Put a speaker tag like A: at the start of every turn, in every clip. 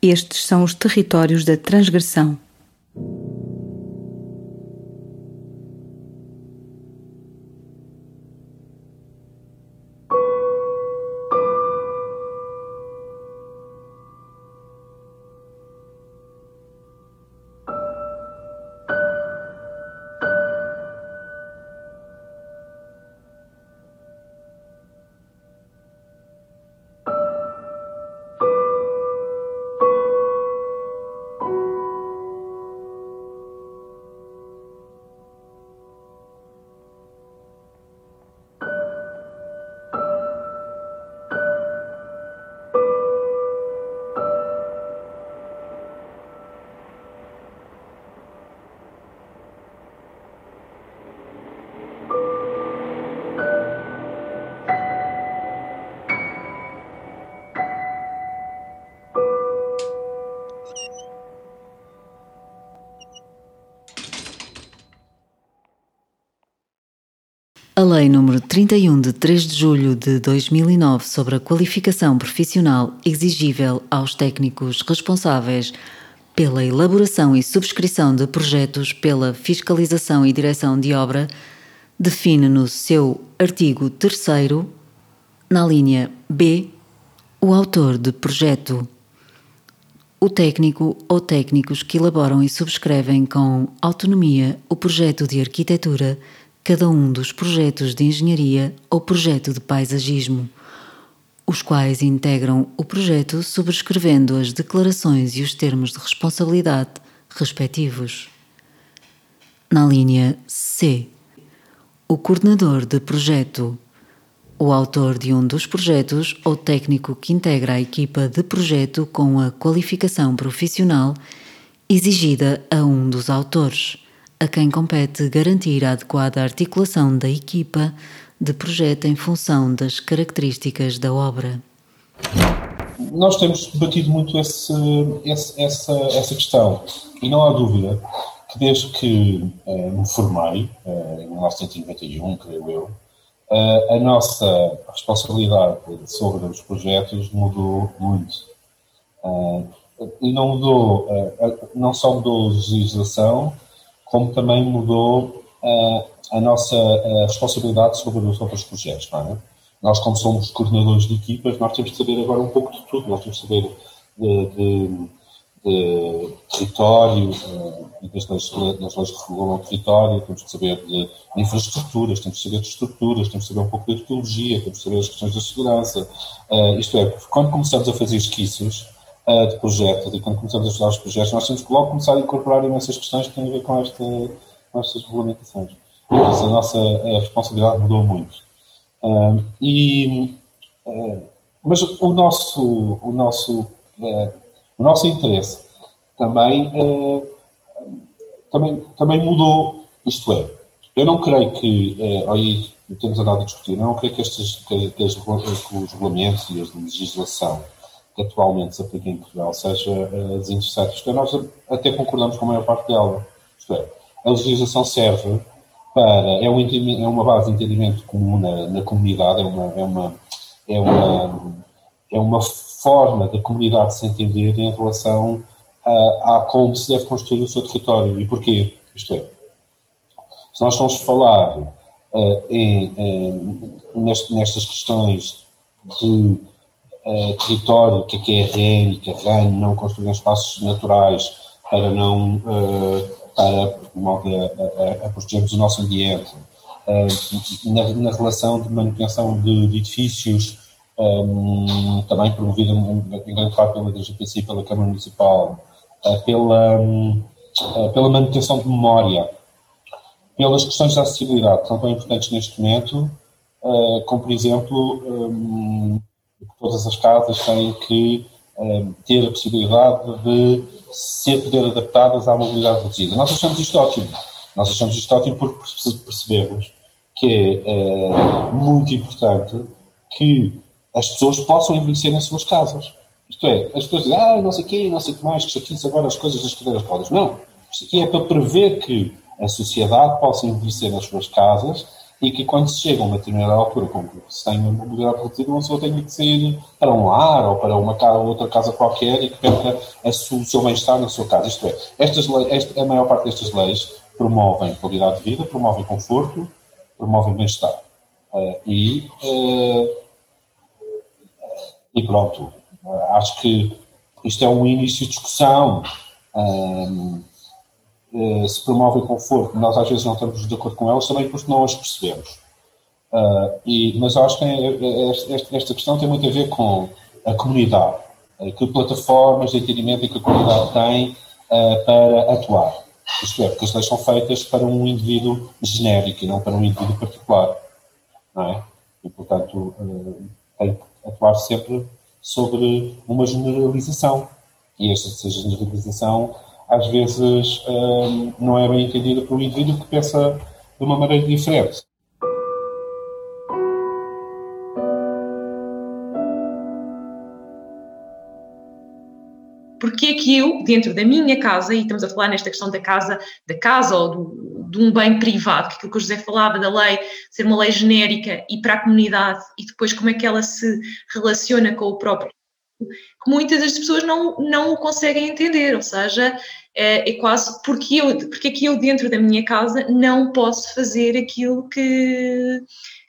A: Estes são os territórios da transgressão. A Lei nº 31 de 3 de julho de 2009 sobre a qualificação profissional exigível aos técnicos responsáveis pela elaboração e subscrição de projetos pela fiscalização e direção de obra define no seu artigo 3 na linha B, o autor de projeto, o técnico ou técnicos que elaboram e subscrevem com autonomia o projeto de arquitetura cada um dos projetos de engenharia ou projeto de paisagismo, os quais integram o projeto subscrevendo as declarações e os termos de responsabilidade respectivos. Na linha C, o coordenador de projeto, o autor de um dos projetos ou técnico que integra a equipa de projeto com a qualificação profissional exigida a um dos autores a quem compete garantir a adequada articulação da equipa de projeto em função das características da obra.
B: Nós temos debatido muito esse, esse, essa, essa questão e não há dúvida que desde que uh, me formei, uh, em 1991, creio eu, uh, a nossa responsabilidade sobre os projetos mudou muito. Uh, e não mudou, não só mudou a legislação, como também mudou uh, a nossa uh, responsabilidade sobre os outros projetos, não é? Nós, como somos coordenadores de equipas, nós temos de saber agora um pouco de tudo. Nós temos de saber de, de, de território, uh, das leis, das leis que regulam o território, temos de saber de infraestruturas, temos de saber de estruturas, temos de saber um pouco de arqueologia, temos de saber as questões da segurança. Uh, isto é, quando começamos a fazer esquiços, uh, de projetos e quando começamos a estudar os projetos, nós temos que logo começar a incorporar imensas questões que têm a ver com, esta, com estas regulamentações. Isso, a nossa a responsabilidade mudou muito. Uh, e, uh, mas o nosso, o nosso, o nosso interesse também, também, também mudou, isto é, eu não creio que, aí temos andado a discutir, não creio que, estes, que, que, que os regulamentos e a legislação atualmente se aplica em Portugal seja uh, desinteressante. Isto é, nós até concordamos com a maior parte dela. Isto é, a legislação serve para. É, um, é uma base de entendimento comum na, na comunidade, é uma, é, uma, é, uma, é uma forma da comunidade se entender em relação a, a como se deve construir o seu território. E porquê? Isto é, se nós vamos falar uh, em, em, nestas questões de uh, território, que é que é que é REN, não construir espaços naturais para não, uh, para a, a, a protegermos o nosso ambiente, uh, na, na, relação de manutenção de, de edifícios, um, também promovida em grande parte pela DGPC e pela Câmara Municipal, pela, um, pela manutenção de memória, pelas questões da acessibilidade, que são tão importantes neste momento, como por exemplo um, todas as casas têm que eh, ter a possibilidade de ser poder adaptadas à mobilidade reduzida. Nós achamos isto ótimo. Nós achamos isto ótimo porque percebemos que é eh, muito importante que as pessoas possam envelhecer nas suas casas. Isto é, as pessoas dizem, ah, não sei o quê, não sei o que mais, que chatice agora as coisas das cadeiras rodas. Não. Isto aqui é para prever que a sociedade possa envelhecer nas suas casas e que quando se chega a uma determinada altura, como se tem uma mobilidade reduzida, uma pessoa tem que sair para um lar ou para uma casa, outra casa qualquer e que perca a su, o seu bem-estar na sua casa. Isto é, estas leis, esta, a maior parte destas leis promovem qualidade de vida, promovem conforto, promovem bem-estar. Uh, e, uh, e pronto, uh, acho que isto é um início de discussão. Eh, se promovem conforto, nós às vezes não estamos de acordo com elas, também porque não as percebemos. Uh, e, mas acho que é, é, esta, esta, questão tem muito a ver com a comunidade, uh, que plataformas de entendimento é que a comunidade tem para atuar. Isto é, porque as leis são feitas para um indivíduo genérico e não para um indivíduo particular. Não é? E, portanto, tem que atuar sempre sobre uma generalização. E esta generalização às vezes um, não é bem entendida pelo indivíduo que pensa de uma maneira diferente.
C: Porque é que eu, dentro da minha casa, e estamos a falar nesta questão da casa, da casa ou do, de um bem privado, que aquilo que o José falava da lei ser uma lei genérica e para a comunidade, e depois como é que ela se relaciona com o próprio que muitas das pessoas não, não o conseguem entender, ou seja, é, é quase porque eu, porque que eu dentro da minha casa não posso fazer aquilo que,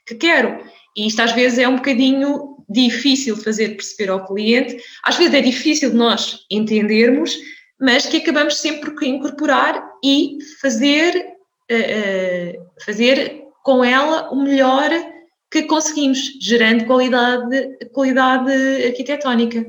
C: que quero. E isto às vezes é um bocadinho difícil fazer perceber ao cliente, às vezes é difícil de nós entendermos, mas que acabamos sempre por incorporar e fazer, uh, uh, fazer com ela o melhor que conseguimos, gerando qualidade, qualidade arquitetónica.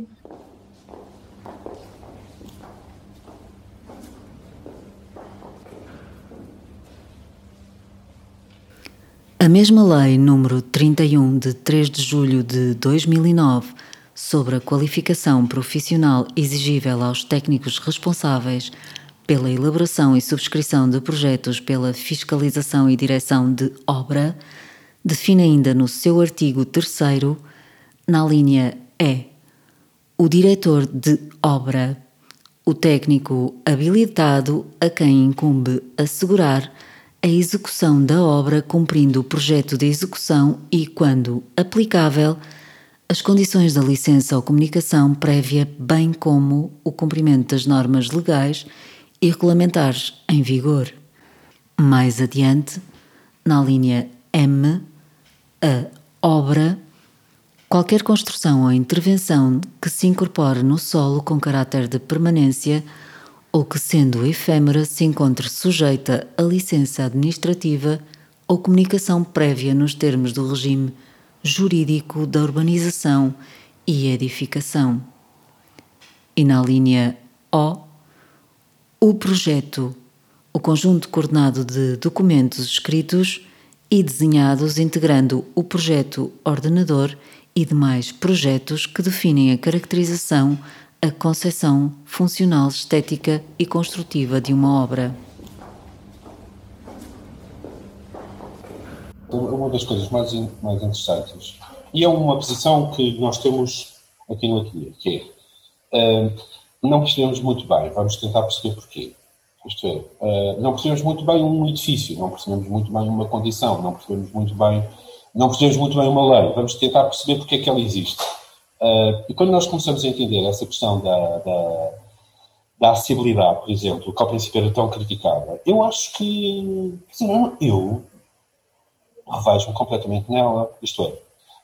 A: A mesma lei número 31 de 3 de julho de 2009 sobre a qualificação profissional exigível aos técnicos responsáveis pela elaboração e subscrição de projetos pela fiscalização e direção de obra define ainda no seu artigo 3 na linha E, o diretor de obra, o técnico habilitado a quem incumbe assegurar a execução da obra cumprindo o projeto de execução e, quando aplicável, as condições da licença ou comunicação prévia, bem como o cumprimento das normas legais e regulamentares em vigor. Mais adiante, na linha M, a obra, qualquer construção ou intervenção que se incorpore no solo com caráter de permanência ou que, sendo efêmera, se encontre sujeita a licença administrativa ou comunicação prévia nos termos do regime jurídico da urbanização e edificação. E na linha O, o projeto, o conjunto coordenado de documentos escritos e desenhados integrando o projeto ordenador e demais projetos que definem a caracterização a concepção funcional, estética e construtiva de uma obra.
B: Uma das coisas mais, mais interessantes, e é uma posição que nós temos aqui no ateliê, que é, uh, não percebemos muito bem, vamos tentar perceber porquê. Isto é, uh, não percebemos muito bem um edifício, não percebemos muito bem uma condição, não percebemos muito bem, não percebemos muito bem uma lei, vamos tentar perceber porque é que ela existe. Uh, e quando nós começamos a entender essa questão da, da, da acessibilidade, por exemplo, que ao princípio era tão criticada, eu acho que, assim, eu revejo-me completamente nela. Isto é,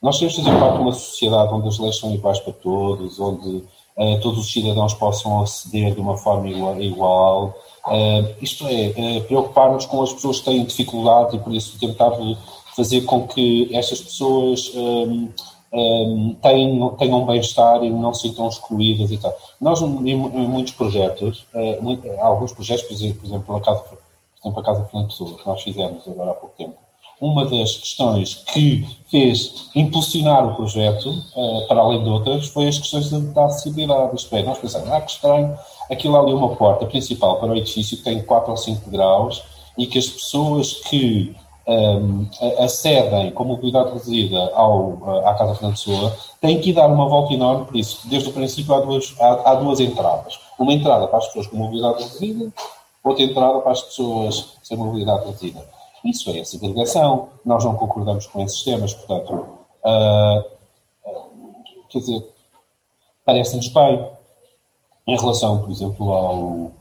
B: nós temos de fazer parte de uma sociedade onde as leis são iguais para todos, onde uh, todos os cidadãos possam aceder de uma forma igual. igual. Uh, isto é, preocupar-nos com as pessoas que têm dificuldade e por isso tentar fazer com que estas pessoas um, tenham, tenham bem-estar e não se sintam excluídas e tal. Nós, em, em muitos projetos, uh, muito, alguns projetos, por exemplo, por exemplo, a Casa, por exemplo, Fernando Pessoa, que nós fizemos agora há pouco tempo, uma das questões que fez impulsionar o projeto, uh, para além de outras, foi as questões da acessibilidade. Isto é, nós pensamos, ah, que estranho, aquilo ali é uma porta principal para o edifício que tem 4 ou 5 graus e que as pessoas que um, acedem com mobilidade reduzida ao, à Casa Fernando Pessoa, têm que dar uma volta enorme, por isso, desde o princípio há duas, há, há duas entradas. Uma entrada para as pessoas com mobilidade reduzida, outra entrada para as pessoas sem mobilidade reduzida. Isso é segregação. Nós não concordamos com esses temas, portanto, uh, quer dizer, parece-nos bem em relação, por exemplo, ao,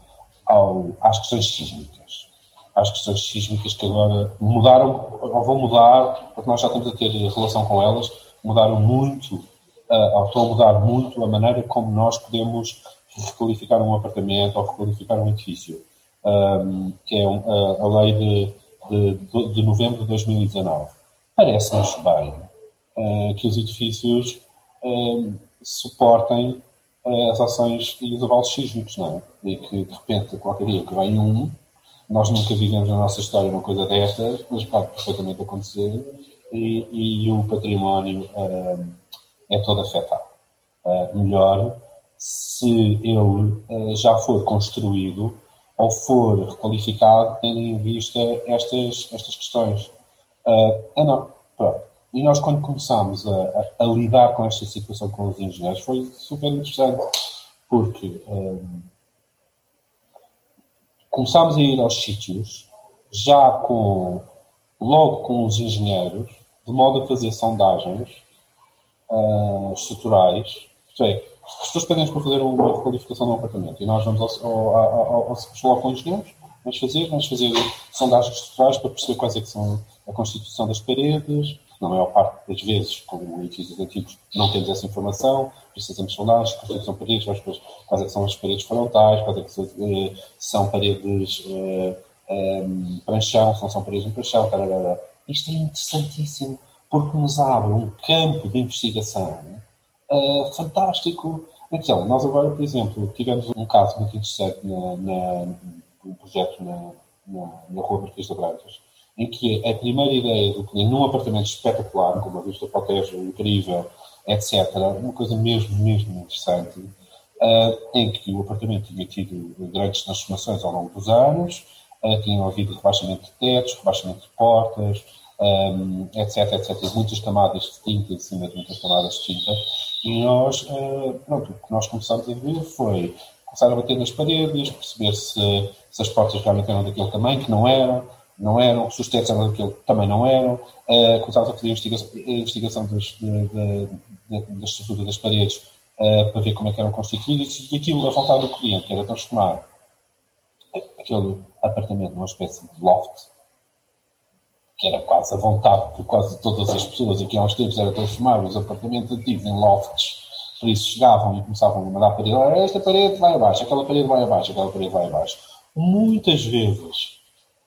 B: ao, às questões sísmicas. Às questões sísmicas que agora mudaram, ou vão mudar, porque nós já estamos a ter relação com elas, mudaram muito, uh, ou estão a mudar muito a maneira como nós podemos requalificar um apartamento ou requalificar um edifício, um, que é um, a, a, lei de, de, de, novembro de 2019. Parece-nos bem uh, que os edifícios uh, suportem uh, as ações e os abalos sísmicos, não é? E que, de repente, qualquer dia que vem um, nós nunca vivemos na nossa história uma coisa destas, mas pode perfeitamente acontecer e, e o património é todo afetado. melhor se ele já for construído ou for requalificado, tendo em vista estas, estas questões. Uh, ah, não, pronto. E nós, quando começámos a, a, a, lidar com esta situação com os engenheiros, foi super interessante, porque um, ah, começámos a ir aos sítios já com, logo com os engenheiros, de modo a fazer sondagens uh, estruturais, isto é, as pessoas pedem para fazer uma requalificação um apartamento. E nós vamos ao, ao, ao, ao, ao com engenheiros, vamos fazer, vamos fazer sondagens estruturais para perceber quais é que são a constituição das paredes, na maior parte das vezes, como edifícios antigos, não temos essa informação, precisamos de sondagens, constituição de paredes, ver quais é são as paredes frontais, quais é são, eh, são paredes eh, eh, pranchão, se não são paredes em pranchão, tararara. Isto é interessantíssimo porque nos abre um campo de investigação uh, fantástico. Então, nós agora, por exemplo, tivemos um caso muito interessante na, na, um projeto na, na, na Rua Marquês de Brancas, em que a primeira ideia do cliente, num apartamento espetacular, com uma vista para incrível, etc., uma coisa mesmo, mesmo interessante, uh, em que o apartamento tinha tido grandes transformações ao longo dos anos, uh, tinha havido rebaixamento de tetos, rebaixamento de portas, um, etc, etc. Muitas camadas de tinta em cima de muitas camadas de tinta. E nós, uh, pronto, o que nós começámos a ver foi começar a bater nas paredes, perceber se, se as portas realmente eram daquele tamanho, que não eram, não eram, se os tetos eram daquele também não eram. Uh, começámos a fazer a investigação, das, de, de, da estrutura das paredes uh, para ver como é que eram constituídas e aquilo, a vontade do cliente, que era transformar aquele apartamento numa espécie de loft, que era quase a vontade de quase todas as pessoas aqui há uns tempos, era transformar os apartamentos antigos em lofts. Por isso chegavam e começavam a mandar parede, ah, esta parede vai abaixo, aquela parede vai abaixo, aquela parede vai abaixo. Muitas vezes,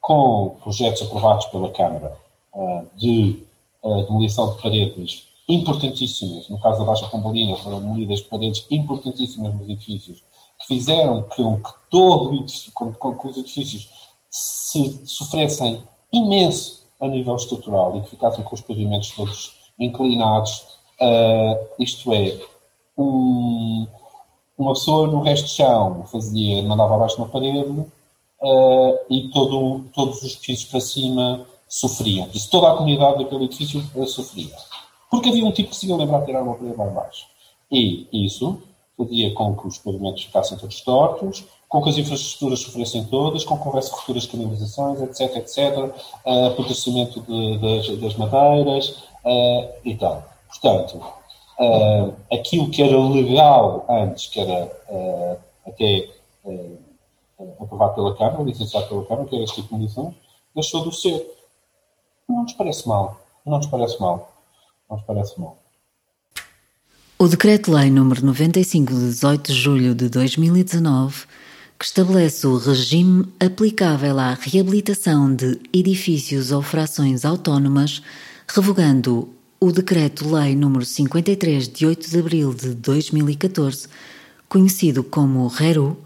B: com projetos aprovados pela Câmara uh, de uh, demolição de paredes importantíssimas, no caso da Baixa Pombalina, foram demolidas paredes importantíssimas nos edifícios, que fizeram com que todo com, com que os edifícios se sofressem imenso a nível estrutural e que ficassem com os pavimentos todos inclinados, uh, isto é, um, uma pessoa no resto de chão fazia, mandava abaixo uma parede uh, e todo, todos os edifícios para cima sofriam. Isso toda a comunidade daquele edifício uh, sofria. Porque havia um tipo que se ia lembrar de tirar uma parede lá abaixo. E isso fazia com que os pavimentos ficassem todos tortos, com que as infraestruturas sofressem todas, com que houvesse rupturas de canalizações, etc, etc, uh, apodrecimento das, das, madeiras uh, e tal. Portanto, uh, aquilo que era legal antes, que era uh, até aprovado pela Câmara, licenciado pela Câmara, que era este tipo deixou de ser. Não nos parece mal. Não nos parece mal. Não nos parece mal.
A: O Decreto-Lei nº 95 de 18 de julho de 2019 que estabelece o regime aplicável à reabilitação de edifícios ou frações autónomas, revogando o Decreto-Lei nº 53 de 8 de abril de 2014, conhecido como RERU,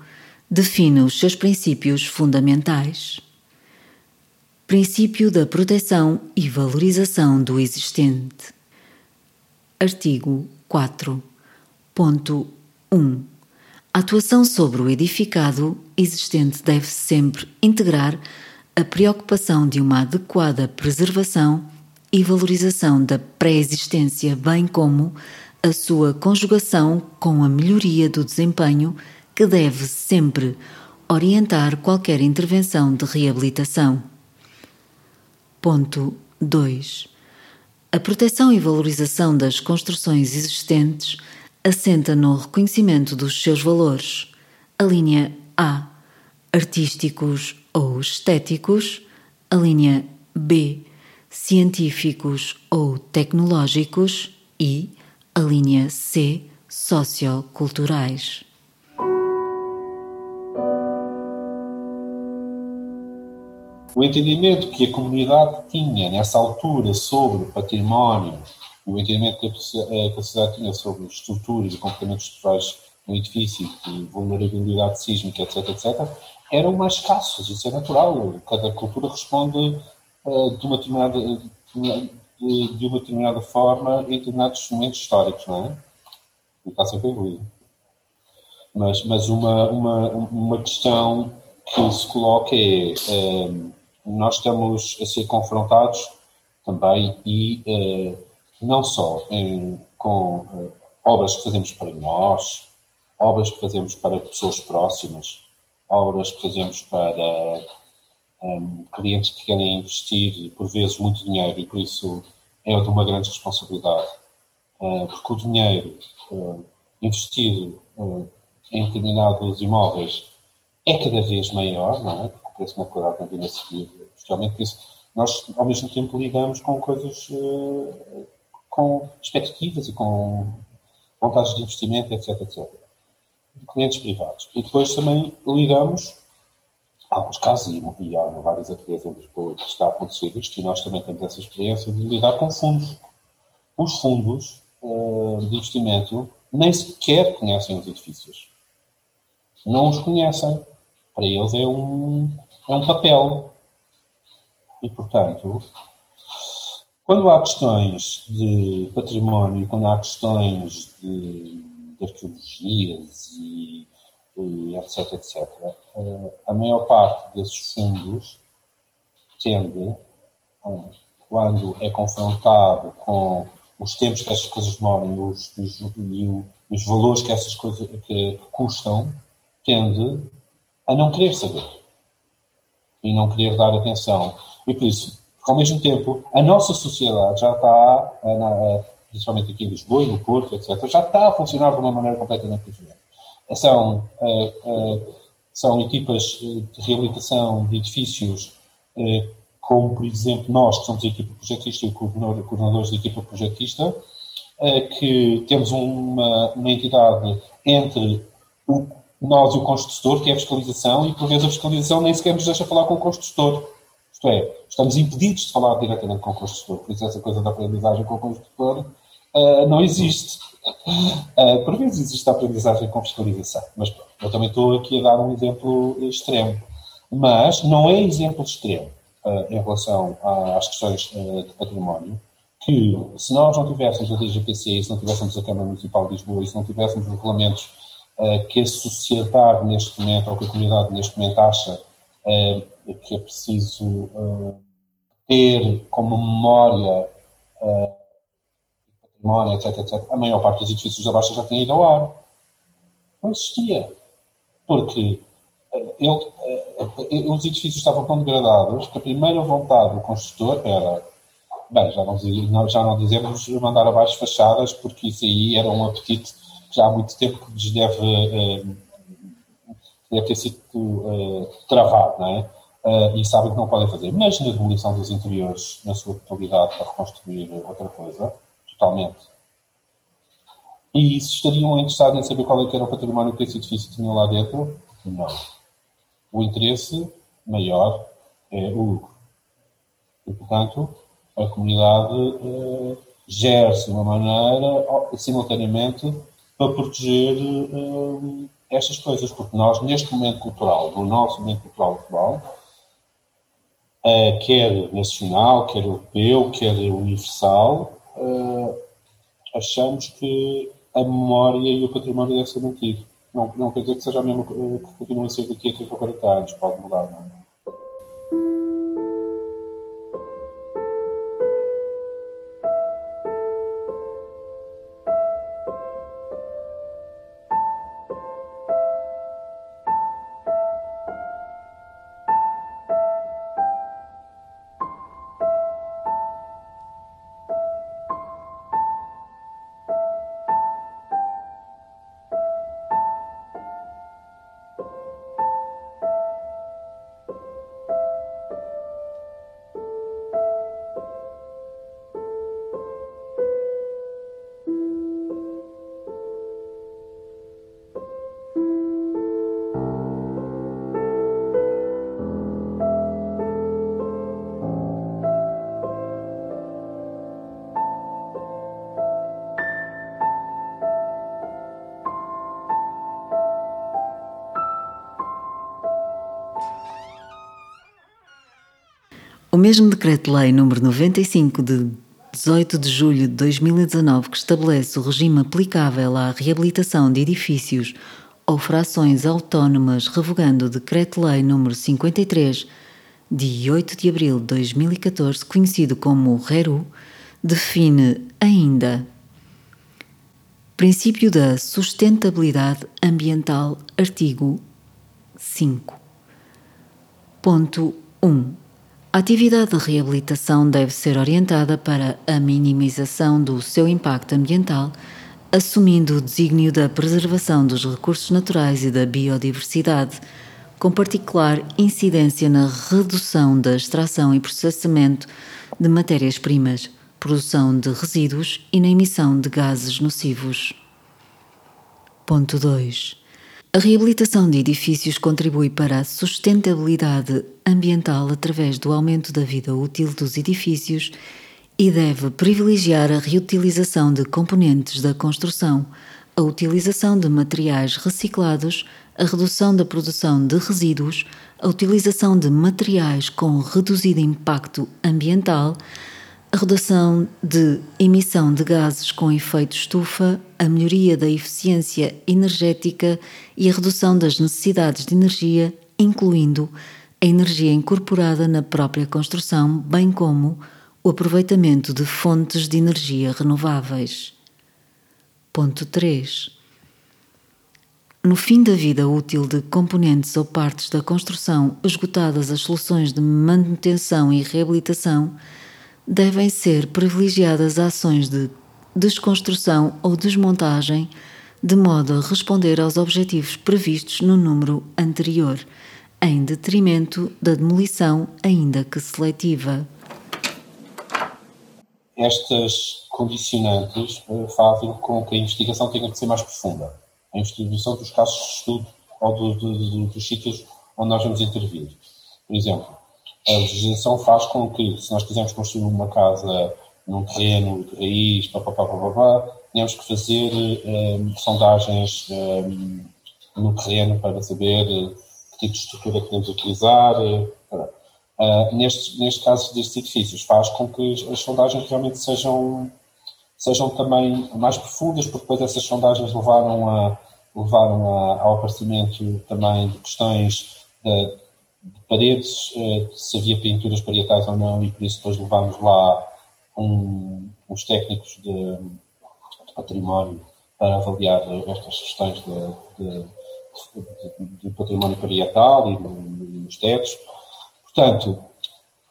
A: define os seus princípios fundamentais. Princípio da proteção e valorização do existente. Artigo 4.1 a atuação sobre o edificado existente deve sempre integrar a preocupação de uma adequada preservação e valorização da pré-existência, bem como a sua conjugação com a melhoria do desempenho, que deve sempre orientar qualquer intervenção de reabilitação. Ponto 2. A proteção e valorização das construções existentes assenta no reconhecimento dos seus valores. A linha A. Artísticos ou estéticos. A linha B. Científicos ou tecnológicos. E a linha C. Socioculturais.
B: O entendimento que a comunidade tinha nessa altura sobre o património, o entendimento que a sociedade tinha sobre estruturas e comportamentos estruturais no edifício, de vulnerabilidade sísmica, etc., etc., eram mais escassos. Isso é natural. Cada cultura responde uh, de, uma determinada, de, de, uma determinada forma em determinados momentos históricos, não é? E está sempre evoluir. Mas, mas uma, uma, uma questão que se coloca é. Eh, nós estamos a ser confrontados também e uh, não só em, com uh, obras que fazemos para nós, obras que fazemos para pessoas próximas, obras que fazemos para um, clientes que querem investir, por vezes, muito dinheiro e por isso é de uma grande responsabilidade. Uh, porque o dinheiro investido em determinados imóveis é cada vez maior, não é? preço na qualidade não vindo a seguir, especialmente isso. Nós, ao mesmo tempo, lidamos com coisas, uh, com expectativas e com vontades de investimento, etc, etc. De clientes privados. E depois também lidamos, há alguns casos, e há várias ateliês em Lisboa que está a acontecer isto, e nós também temos essa experiência de lidar com fundos. Os fundos uh, de investimento nem sequer conhecem os edifícios. Não os conhecem. Para eles é um, é um papel. E, portanto, quando há questões de património, quando há questões de, de arqueologias e, e, etc, etc, eh, a maior parte desses fundos tende, quando é confrontado com os tempos que essas coisas demoram os, os, e os valores que essas coisas que custam, tende a não querer saber e não querer dar atenção. E por isso, ao mesmo tempo, a nossa sociedade já está, principalmente aqui em Lisboa e no Porto, etc., já está a funcionar de uma maneira completamente diferente. São, eh, eh, são equipas de reabilitação de edifícios, como, por exemplo, nós, que somos a equipa projetista e coordenadores da equipa projetista, que temos uma, uma entidade entre o nós e o construtor, que é a fiscalização, e por vezes a fiscalização nem sequer nos deixa falar com o construtor. Isto é, estamos impedidos de falar diretamente com o construtor, por isso essa coisa da aprendizagem com o construtor uh, não existe. Uh, por vezes existe a aprendizagem com fiscalização, mas eu também estou aqui a dar um exemplo extremo. Mas não é exemplo extremo uh, em relação às questões de património, que se nós não tivéssemos a DGPC, se não tivéssemos a Câmara Municipal de Lisboa se não tivéssemos os regulamentos que a sociedade neste momento, ou que a comunidade neste momento acha uh, que é preciso uh, ter como memória património, etc, etc, a maior parte dos edifícios da Baixa já tinha ido ao ar. Não existia. Porque ele, os edifícios estavam tão degradados que a primeira vontade do construtor era bem, já não, já não dizemos mandar abaixo fachadas, porque isso aí era um apetite já há muito tempo que lhes deve, eh, deve ter sido uh, travado, não é? Uh, e sabem que não podem fazer. Mas na demolição dos interiores, na sua totalidade, para reconstruir outra coisa, totalmente. E se estariam interessados em saber qual é que era o património que esse edifício tinha lá dentro? Não. O interesse maior é o lucro. E, portanto, a comunidade uh, gere-se de uma maneira, simultaneamente, para proteger uh, estas coisas, porque nós, neste momento cultural, no nosso momento cultural atual, uh, quer nacional, quer europeu, quer universal, uh, achamos que a memória e o património devem ser mantidos. Não, não quer dizer que seja a mesma que continue a ser daqui a 30 ou 40 anos, pode mudar, não é?
A: O mesmo Decreto-Lei nº 95 de 18 de julho de 2019 que estabelece o regime aplicável à reabilitação de edifícios ou frações autónomas, revogando o Decreto-Lei nº 53 de 8 de abril de 2014, conhecido como RERU, define ainda Princípio da sustentabilidade ambiental, artigo 5. Ponto 1. A atividade de reabilitação deve ser orientada para a minimização do seu impacto ambiental, assumindo o desígnio da preservação dos recursos naturais e da biodiversidade, com particular incidência na redução da extração e processamento de matérias-primas, produção de resíduos e na emissão de gases nocivos. Ponto 2. A reabilitação de edifícios contribui para a sustentabilidade ambiental através do aumento da vida útil dos edifícios e deve privilegiar a reutilização de componentes da construção, a utilização de materiais reciclados, a redução da produção de resíduos, a utilização de materiais com reduzido impacto ambiental, a redução de emissão de gases com efeito estufa, a melhoria da eficiência energética e a redução das necessidades de energia, incluindo a energia incorporada na própria construção, bem como o aproveitamento de fontes de energia renováveis. Ponto 3. No fim da vida útil de componentes ou partes da construção, esgotadas as soluções de manutenção e reabilitação, devem ser privilegiadas ações de desconstrução ou desmontagem, de modo a responder aos objetivos previstos no número anterior, em detrimento da demolição, ainda que seletiva.
B: Estas condicionantes eh, fazem com que a investigação tenha que ser mais profunda. A investigação dos casos de estudo ou do, do, do, dos sítios onde nós vamos intervir. Por exemplo, a legislação faz com que, se nós quisermos construir uma casa num terreno de raiz, papapá, tenhamos que fazer um, sondagens um, no terreno para saber uh, que tipo de estrutura queremos utilizar. Uh, neste, neste caso destes edifícios, faz com que as sondagens realmente sejam, sejam também mais profundas, porque depois essas sondagens levaram, a, levaram a, ao aparecimento também de questões de, de paredes, uh, se havia pinturas parietais ou não, e por isso depois levámos lá um, uns técnicos de, de, património para avaliar estas questões de, de, de património parietal e dos tetos. Portanto,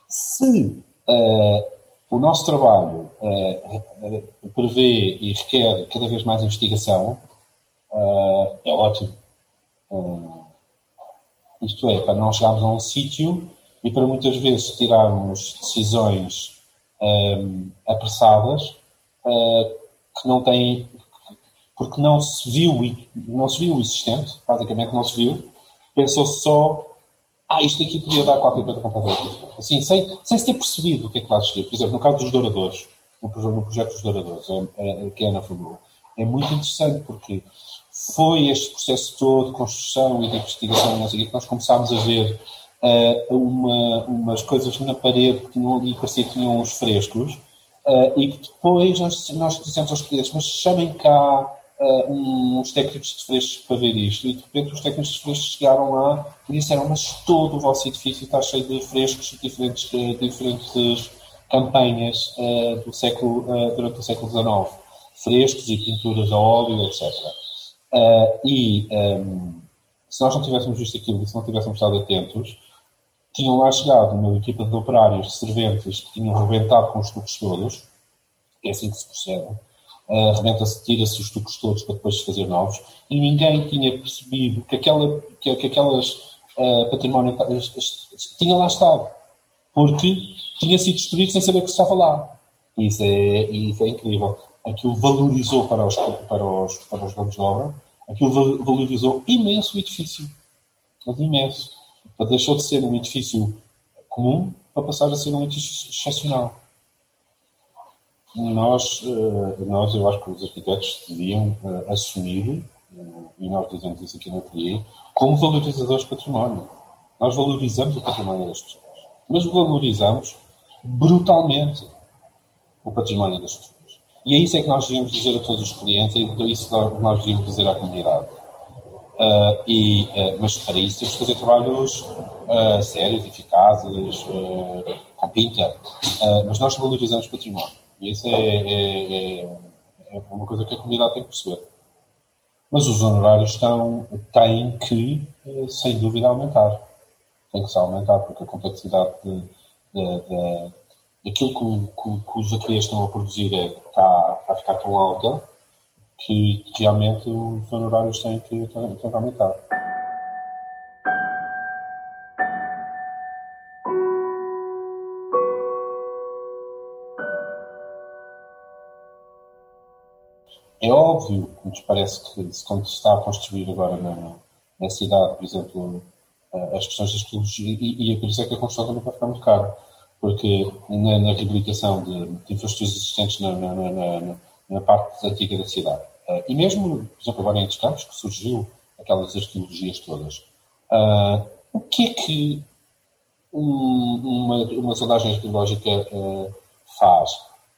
B: se uh, o nosso trabalho uh, prevê e requer cada vez mais investigação, uh, é ótimo. Isto é, para não chegarmos a um sítio e para muitas vezes tirarmos decisões um, apressadas uh, que não têm porque não se viu não se viu o existente, basicamente não se viu, pensou-se só ah, isto aqui podia dar qualquer coisa completamente assim, sem, sem se ter percebido o que é que lá se Por exemplo, no caso dos douradores, no, no projeto dos douradores, é, é, que é na FAMU, é muito interessante porque foi este processo todo de construção e de investigação, que nós começámos a ver uh, uma, umas coisas na parede que tinham ali, parecia que tinham uns frescos, uh, e que depois nós, nós dissemos aos clientes, mas chamem cá uh, uns técnicos de frescos para ver isto, e de repente os técnicos de frescos chegaram lá e disseram, mas todo o vosso edifício está cheio de frescos de diferentes, diferentes campanhas do século, durante o século XIX, frescos e pinturas a óleo, etc. Uh, e um, ehm, se nós não tivéssemos visto aquilo se não tivéssemos estado atentos, tinham lá chegado uma equipa de operários, de serventes, que tinham rebentado com os tubos todos, é assim que se procede, uh, rebenta-se, tira-se os tubos todos para depois se fazer novos, e ninguém tinha percebido que, aquela, que, que aquelas uh, património tinha lá estado, porque tinha sido destruído sem saber que estava lá. Isso é, isso é incrível aquilo valorizou para os, para os, para os donos de obra, aquilo valorizou imenso o edifício. Mas imenso. Então, deixou de ser um edifício comum para passar a ser um edifício excepcional. Nós, eh, nós eu acho que os arquitetos deviam eh, assumir, eh, e nós dizemos isso aqui no ateliê, como valorizadores de património. Nós valorizamos o património das pessoas. mas valorizamos brutalmente o património das pessoas. E é isso é que nós devíamos dizer a todos os clientes, e é isso que nós devíamos dizer à comunidade. Uh, e, uh, mas para isso temos que fazer trabalhos uh, sérios, eficazes, com pinta. mas nós valorizamos património. E isso é, é, é, é, uma coisa que a comunidade tem que perceber. Mas os honorários estão, têm que, sem dúvida, aumentar. Tem que se aumentar, porque a complexidade de, de, de, daquilo que, que, que os ateliês estão a produzir é, está, está a ficar tão alta que realmente os honorários têm que, têm que aumentar. É óbvio que nos parece que quando se está a construir agora na, na cidade, por exemplo, as questões das tecnologias, e, e é por isso é que a construção também vai ficar muito cara, porque na, na reabilitação de, de, infraestruturas existentes na, na, na, na parte antiga da cidade, Uh, e mesmo, por exemplo, agora em Descampos, que surgiu aquelas arqueologias todas, uh, o que é que um, uma, uma sondagem arqueológica uh, faz?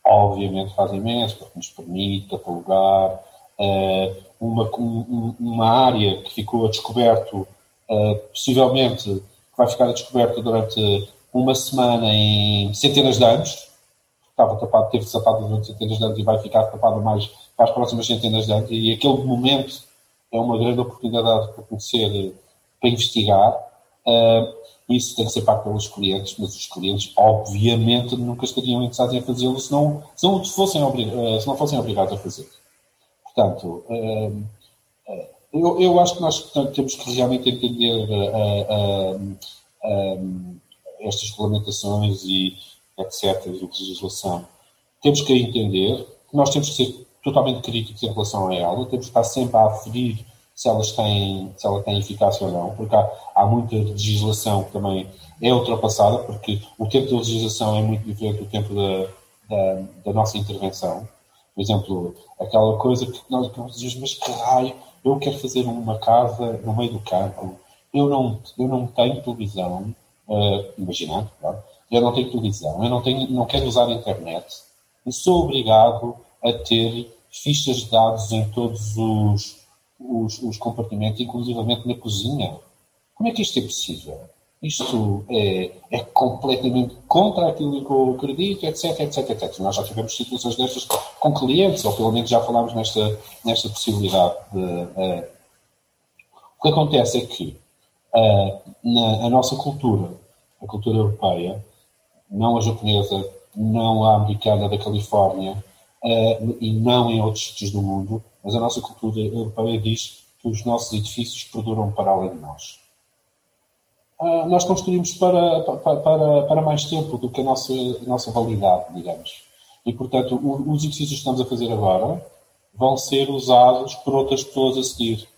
B: Obviamente faz imenso, porque nos permite catalogar uma, um, uma área que ficou a descoberto, possivelmente que vai ficar a descoberto durante uma semana em centenas de anos, estava tapado, teve tapado durante centenas de anos e vai ficar tapado mais para as próximas centenas de anos. E aquele momento é uma grande oportunidade para conhecer, para investigar. Uh, isso tem que ser pago pelos clientes, mas os clientes, obviamente, nunca estariam interessados em fazê-lo se não, se, não fossem uh, se não fossem obrigados a fazer. Portanto, uh, eu, eu, acho que nós portanto, temos que realmente entender estas regulamentações e etc., de legislação, temos que entender que nós temos que ser totalmente críticos em relação a ela, temos que estar sempre a aferir se elas têm, se ela tem eficácia ou não, porque há, há muita legislação que também é ultrapassada, porque o tempo da legislação é muito diferente do tempo da, da, da nossa intervenção. Por exemplo, aquela coisa que nós dizemos, mas que raio, eu quero fazer uma casa no meio do campo, eu não, eu não tenho televisão, uh, imaginando, claro, eu não tenho televisão, eu não, tenho, não quero usar a internet e sou obrigado a ter fichas de dados em todos os, os, os compartimentos, inclusivamente na cozinha. Como é que isto é possível? Isto é, é completamente contra aquilo que eu acredito, etc, etc, etc. Nós já tivemos situações destas com clientes, ou pelo menos já falámos nesta, nesta possibilidade. De, uh, o que acontece é que uh, na, a nossa cultura, a cultura europeia, não a japonesa, não a americana da Califórnia uh, e não em outros sítios do mundo, mas a nossa cultura europeia diz que os nossos edifícios perduram para além de nós. Uh, nós construímos para, para, para, para, mais tempo do que a nossa, a nossa validade, digamos. E, portanto, o, os edifícios que estamos a fazer agora vão ser usados por outras pessoas a seguir.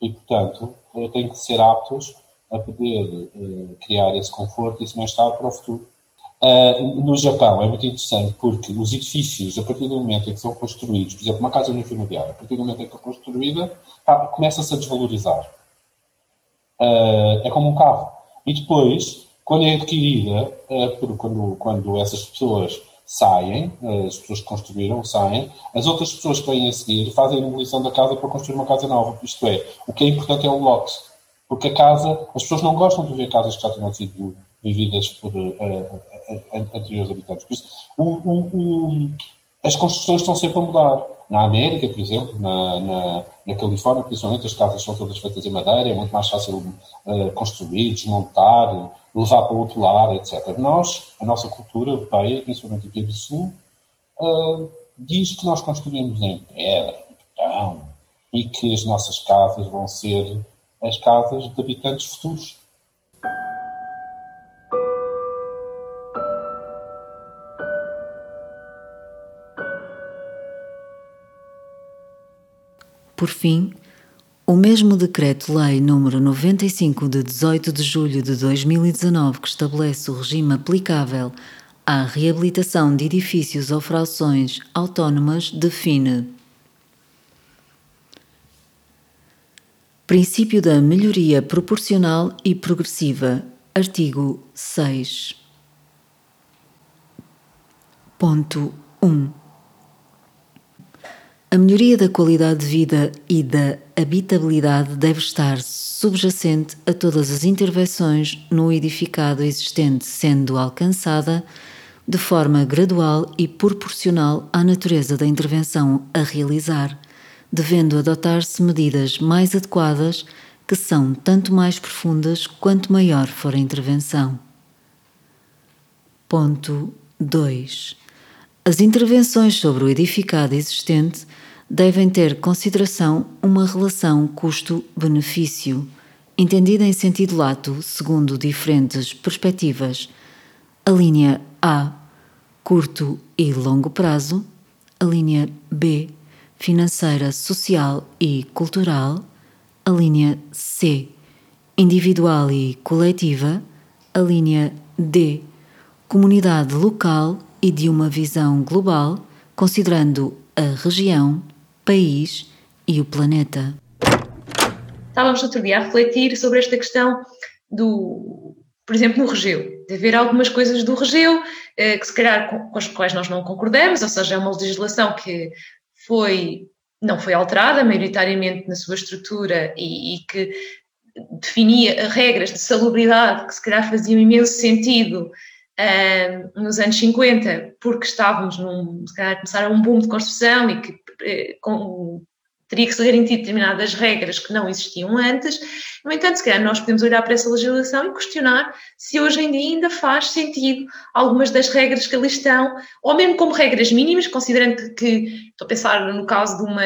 B: E, portanto, têm que ser aptos a poder uh, criar esse conforto e esse bem-estar para o futuro. Uh, no Japão é muito interessante porque os edifícios, a partir do momento em que são construídos, por exemplo, uma casa unifamiliar, a partir do momento em que é construída, começa-se a desvalorizar. Uh, é como um carro. E depois, quando é adquirida, uh, quando, quando essas pessoas saem, as pessoas que construíram saem, as outras pessoas que vêm a seguir fazem a demolição da casa para construir uma casa nova. Isto é, o que é importante é o lote. Porque a casa, as pessoas não gostam de ver casas que já tenham sido vividas por uh, anteriores habitantes. Por isso, o, o, o, as construções estão sempre a mudar. Na América, por exemplo, na, na, na, Califórnia, principalmente, as casas são todas feitas em madeira, é muito mais fácil uh, construir, desmontar, levar para outro lado, etc. Nós, a nossa cultura europeia, principalmente aqui do Sul, uh, diz que nós construímos em pedra, em betão, e que as nossas casas vão ser as casas de habitantes futuros.
A: Por fim, o mesmo Decreto-Lei nº 95 de 18 de julho de 2019 que estabelece o regime aplicável à reabilitação de edifícios ou frações autónomas define Princípio da melhoria proporcional e progressiva. Artigo 6. Ponto 1. A melhoria da qualidade de vida e da habitabilidade deve estar subjacente a todas as intervenções no edificado existente, sendo alcançada de forma gradual e proporcional à natureza da intervenção a realizar, devendo adotar-se medidas mais adequadas que são tanto mais profundas quanto maior for a intervenção. Ponto 2. As intervenções sobre o edificado existente devem ter consideração uma relação custo-benefício, entendida em sentido lato segundo diferentes perspectivas. A linha A, curto e longo prazo, a linha B, financeira, social e cultural, a linha C, individual e coletiva, a linha D, comunidade local e de uma visão global, considerando a região, país e o planeta.
C: Estávamos outro dia a refletir sobre esta questão do, por exemplo, no regeu, de haver algumas coisas do regeu eh, que se calhar com, com as quais nós não concordamos, ou seja, é uma legislação que foi não foi alterada maioritariamente na sua estrutura e, e que definia regras de salubridade que se calhar faziam imenso sentido uh, nos anos 50, porque estávamos num, se calhar começaram um boom de construção e que uh, com, teria que se garantir determinadas regras que não existiam antes. No entanto, se calhar nós podemos olhar para essa legislação e questionar se hoje em dia ainda faz sentido algumas das regras que ali estão, ou mesmo como regras mínimas, considerando que, estou a pensar no caso de uma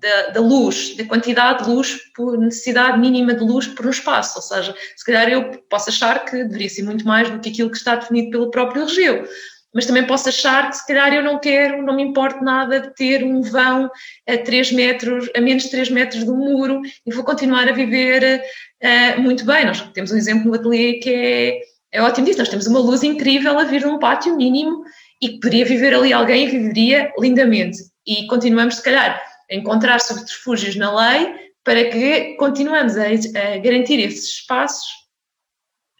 C: da, da, luz, da quantidade de luz por necessidade mínima de luz por um espaço, ou seja, se calhar eu posso achar que deveria ser muito mais do que aquilo que está definido pelo próprio regeu mas também posso achar que se calhar eu não quero, não me importa nada de ter um vão a 3 metros, a menos de 3 metros do muro e vou continuar a viver uh, muito bem. Nós temos um exemplo no ateliê que é, é ótimo disso, nós temos uma luz incrível a vir de um pátio mínimo e que poderia viver ali alguém e viveria lindamente. E continuamos, se calhar, a encontrar subterfúgios na lei para que continuemos a, a garantir esses espaços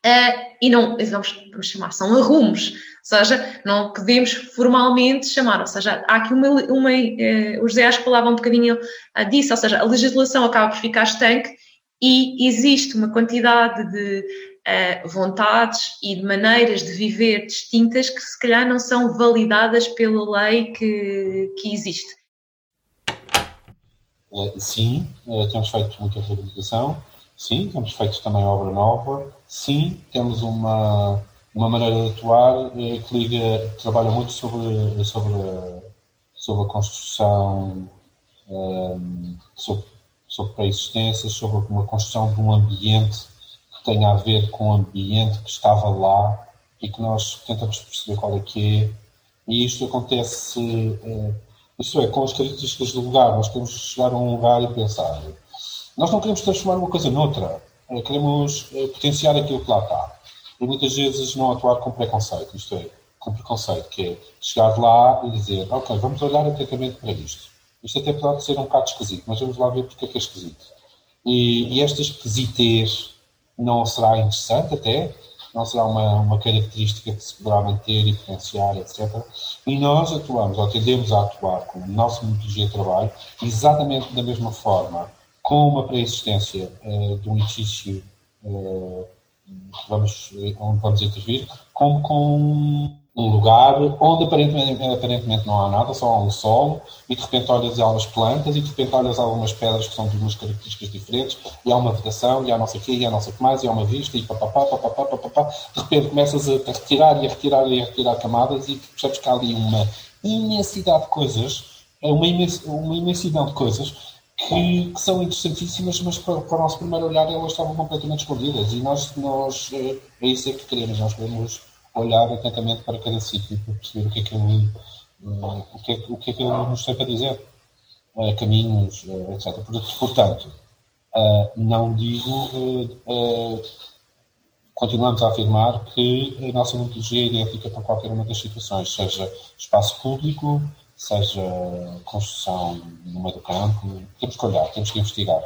C: uh, e não, vamos, vamos chamar, são arrumos. Ou seja, não podemos formalmente chamar, ou seja, há aqui uma, uma eh, o José acho que falava um bocadinho uh, disso, ou seja, a legislação acaba por ficar estanque e existe uma quantidade de uh, vontades e de maneiras de viver distintas que se calhar não são validadas pela lei que, que existe.
B: Sim, temos feito muita reabilitação, sim, temos feito também obra nova, sim, temos uma uma maneira de atuar eh, que liga, que trabalha muito sobre, sobre, sobre a construção, um, sobre, sobre pré-existências, sobre uma construção de um ambiente que tenha a ver com o ambiente que estava lá e que nós tentamos perceber qual é que é. E isto acontece, uh, isto é, com as características do lugar. Nós queremos chegar a um lugar e pensar. Nós não queremos transformar uma coisa noutra, queremos potenciar aquilo que lá está e muitas vezes não atuar com preconceito, isto é, com preconceito, que é chegar lá e dizer, ok, vamos olhar atentamente para isto. Isto até pode ser um bocado esquisito, mas vamos lá ver porque é que é esquisito. E, e esta esquisitez não será interessante até, não será uma, uma característica que se poderá manter e potenciar, etc. E nós atuamos, ou tendemos a atuar com a nossa metodologia de trabalho exatamente da mesma forma, com uma pré-existência uh, de um edifício uh, vamos, onde vamos intervir, como com um lugar onde aparentemente, aparentemente não há nada, só há um solo, e de repente olhas algumas plantas, e de repente olhas algumas pedras que são de umas características diferentes, e há uma vegetação, e há não sei o quê, e há não sei o que mais, e há uma vista, e papapá, papapá, papapá, de repente começas a retirar e a retirar e a retirar camadas, e percebes que há ali uma imensidade de coisas, uma, imens, uma imensidão de coisas, que, que, são interessantíssimas, mas para, para, o nosso primeiro olhar elas estavam completamente escondidas. E nós, nós é, é isso que queremos, nós queremos olhar atentamente para cada sítio para perceber o que é que ele, uh, o que é, o que é que ele nos tem para dizer, uh, caminhos, etc. Portanto, não digo, continuamos a afirmar que a nossa metodologia é idêntica para qualquer uma das situações, seja espaço público, seja construção no meio do campo, temos que olhar, temos que investigar.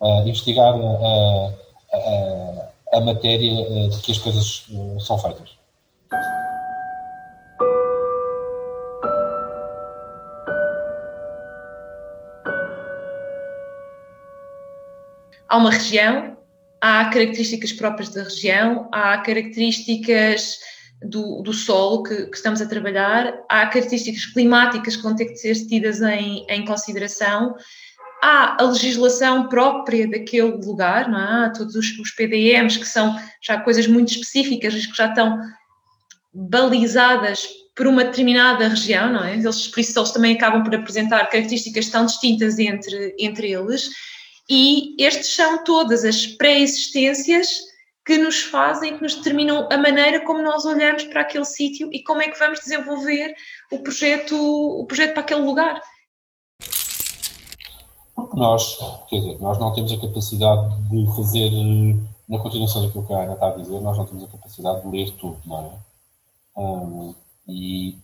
B: Uh, investigar a, a, a matéria eh, de que as coisas eh, são feitas.
C: Há uma região, há características próprias da região, há características do, do solo que, que, estamos a trabalhar, há características climáticas que vão ter que ser tidas em, em consideração, há a legislação própria daquele lugar, não é? há todos os, os PDMs que são já coisas muito específicas, que já estão balizadas por uma determinada região, não é? Eles, por isso eles também acabam por apresentar características tão distintas entre, entre eles, e estes são todas as pré-existências que nos fazem, que nos determinam a maneira como nós olhamos para aquele sítio e como é que vamos desenvolver o projeto, o projeto para aquele lugar.
B: Nós, quer dizer, nós não temos a capacidade de fazer, na continuação daquilo que a Ana está a dizer, nós não temos a capacidade de ler tudo, não é? E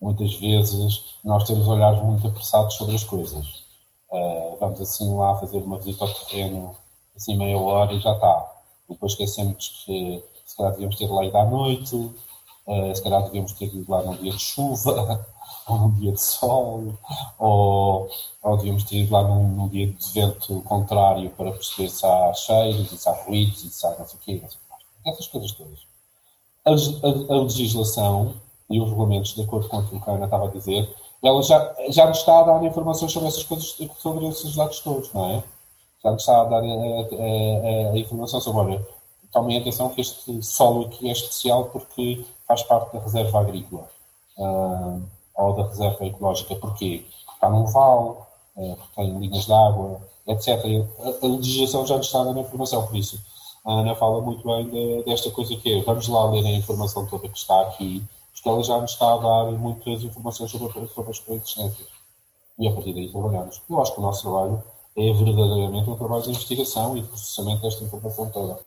B: muitas vezes nós temos olhares muito apressados sobre as coisas. Uh, vamos assim lá fazer uma visita ao terreno, assim meia hora e já está depois esquecemos que se calhar devíamos ter lá ido à noite, uh, se calhar devíamos ter ido lá num dia de chuva, ou num dia de sol, ou, ou devíamos ter ido lá num, num, dia de vento contrário para perceber se há cheiros, e se há ruídos, e se há não sei o quê, não sei o. Essas coisas todas. A, a, a, legislação e os regulamentos, de acordo com aquilo que a Ana estava a dizer, ela já, já nos está a dar informações sobre essas coisas, sobre esses dados todos, não é? Está a dar a, a, a informação sobre, olha, tomem atenção que este solo aqui é especial porque faz parte da reserva agrícola uh, ou da reserva ecológica. Porquê? Porque está num vale, uh, porque tem linhas de água, etc. A, a legislação já nos está dar a informação, por isso a Ana fala muito bem de, desta coisa que é, vamos lá ler a informação toda que está aqui, porque ela já nos está a dar muitas informações sobre, sobre as pré-existências. E a partir daí trabalhamos. Eu acho que o nosso trabalho é verdadeiramente um trabalho de investigação e processamento desta informação toda.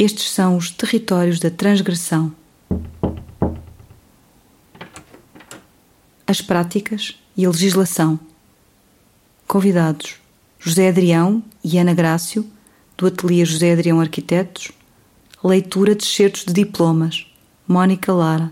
A: Estes são os territórios da transgressão. As práticas e a legislação. Convidados: José Adrião e Ana Grácio, do Ateliê José Adrião Arquitetos. Leitura de certos de diplomas: Mónica Lara.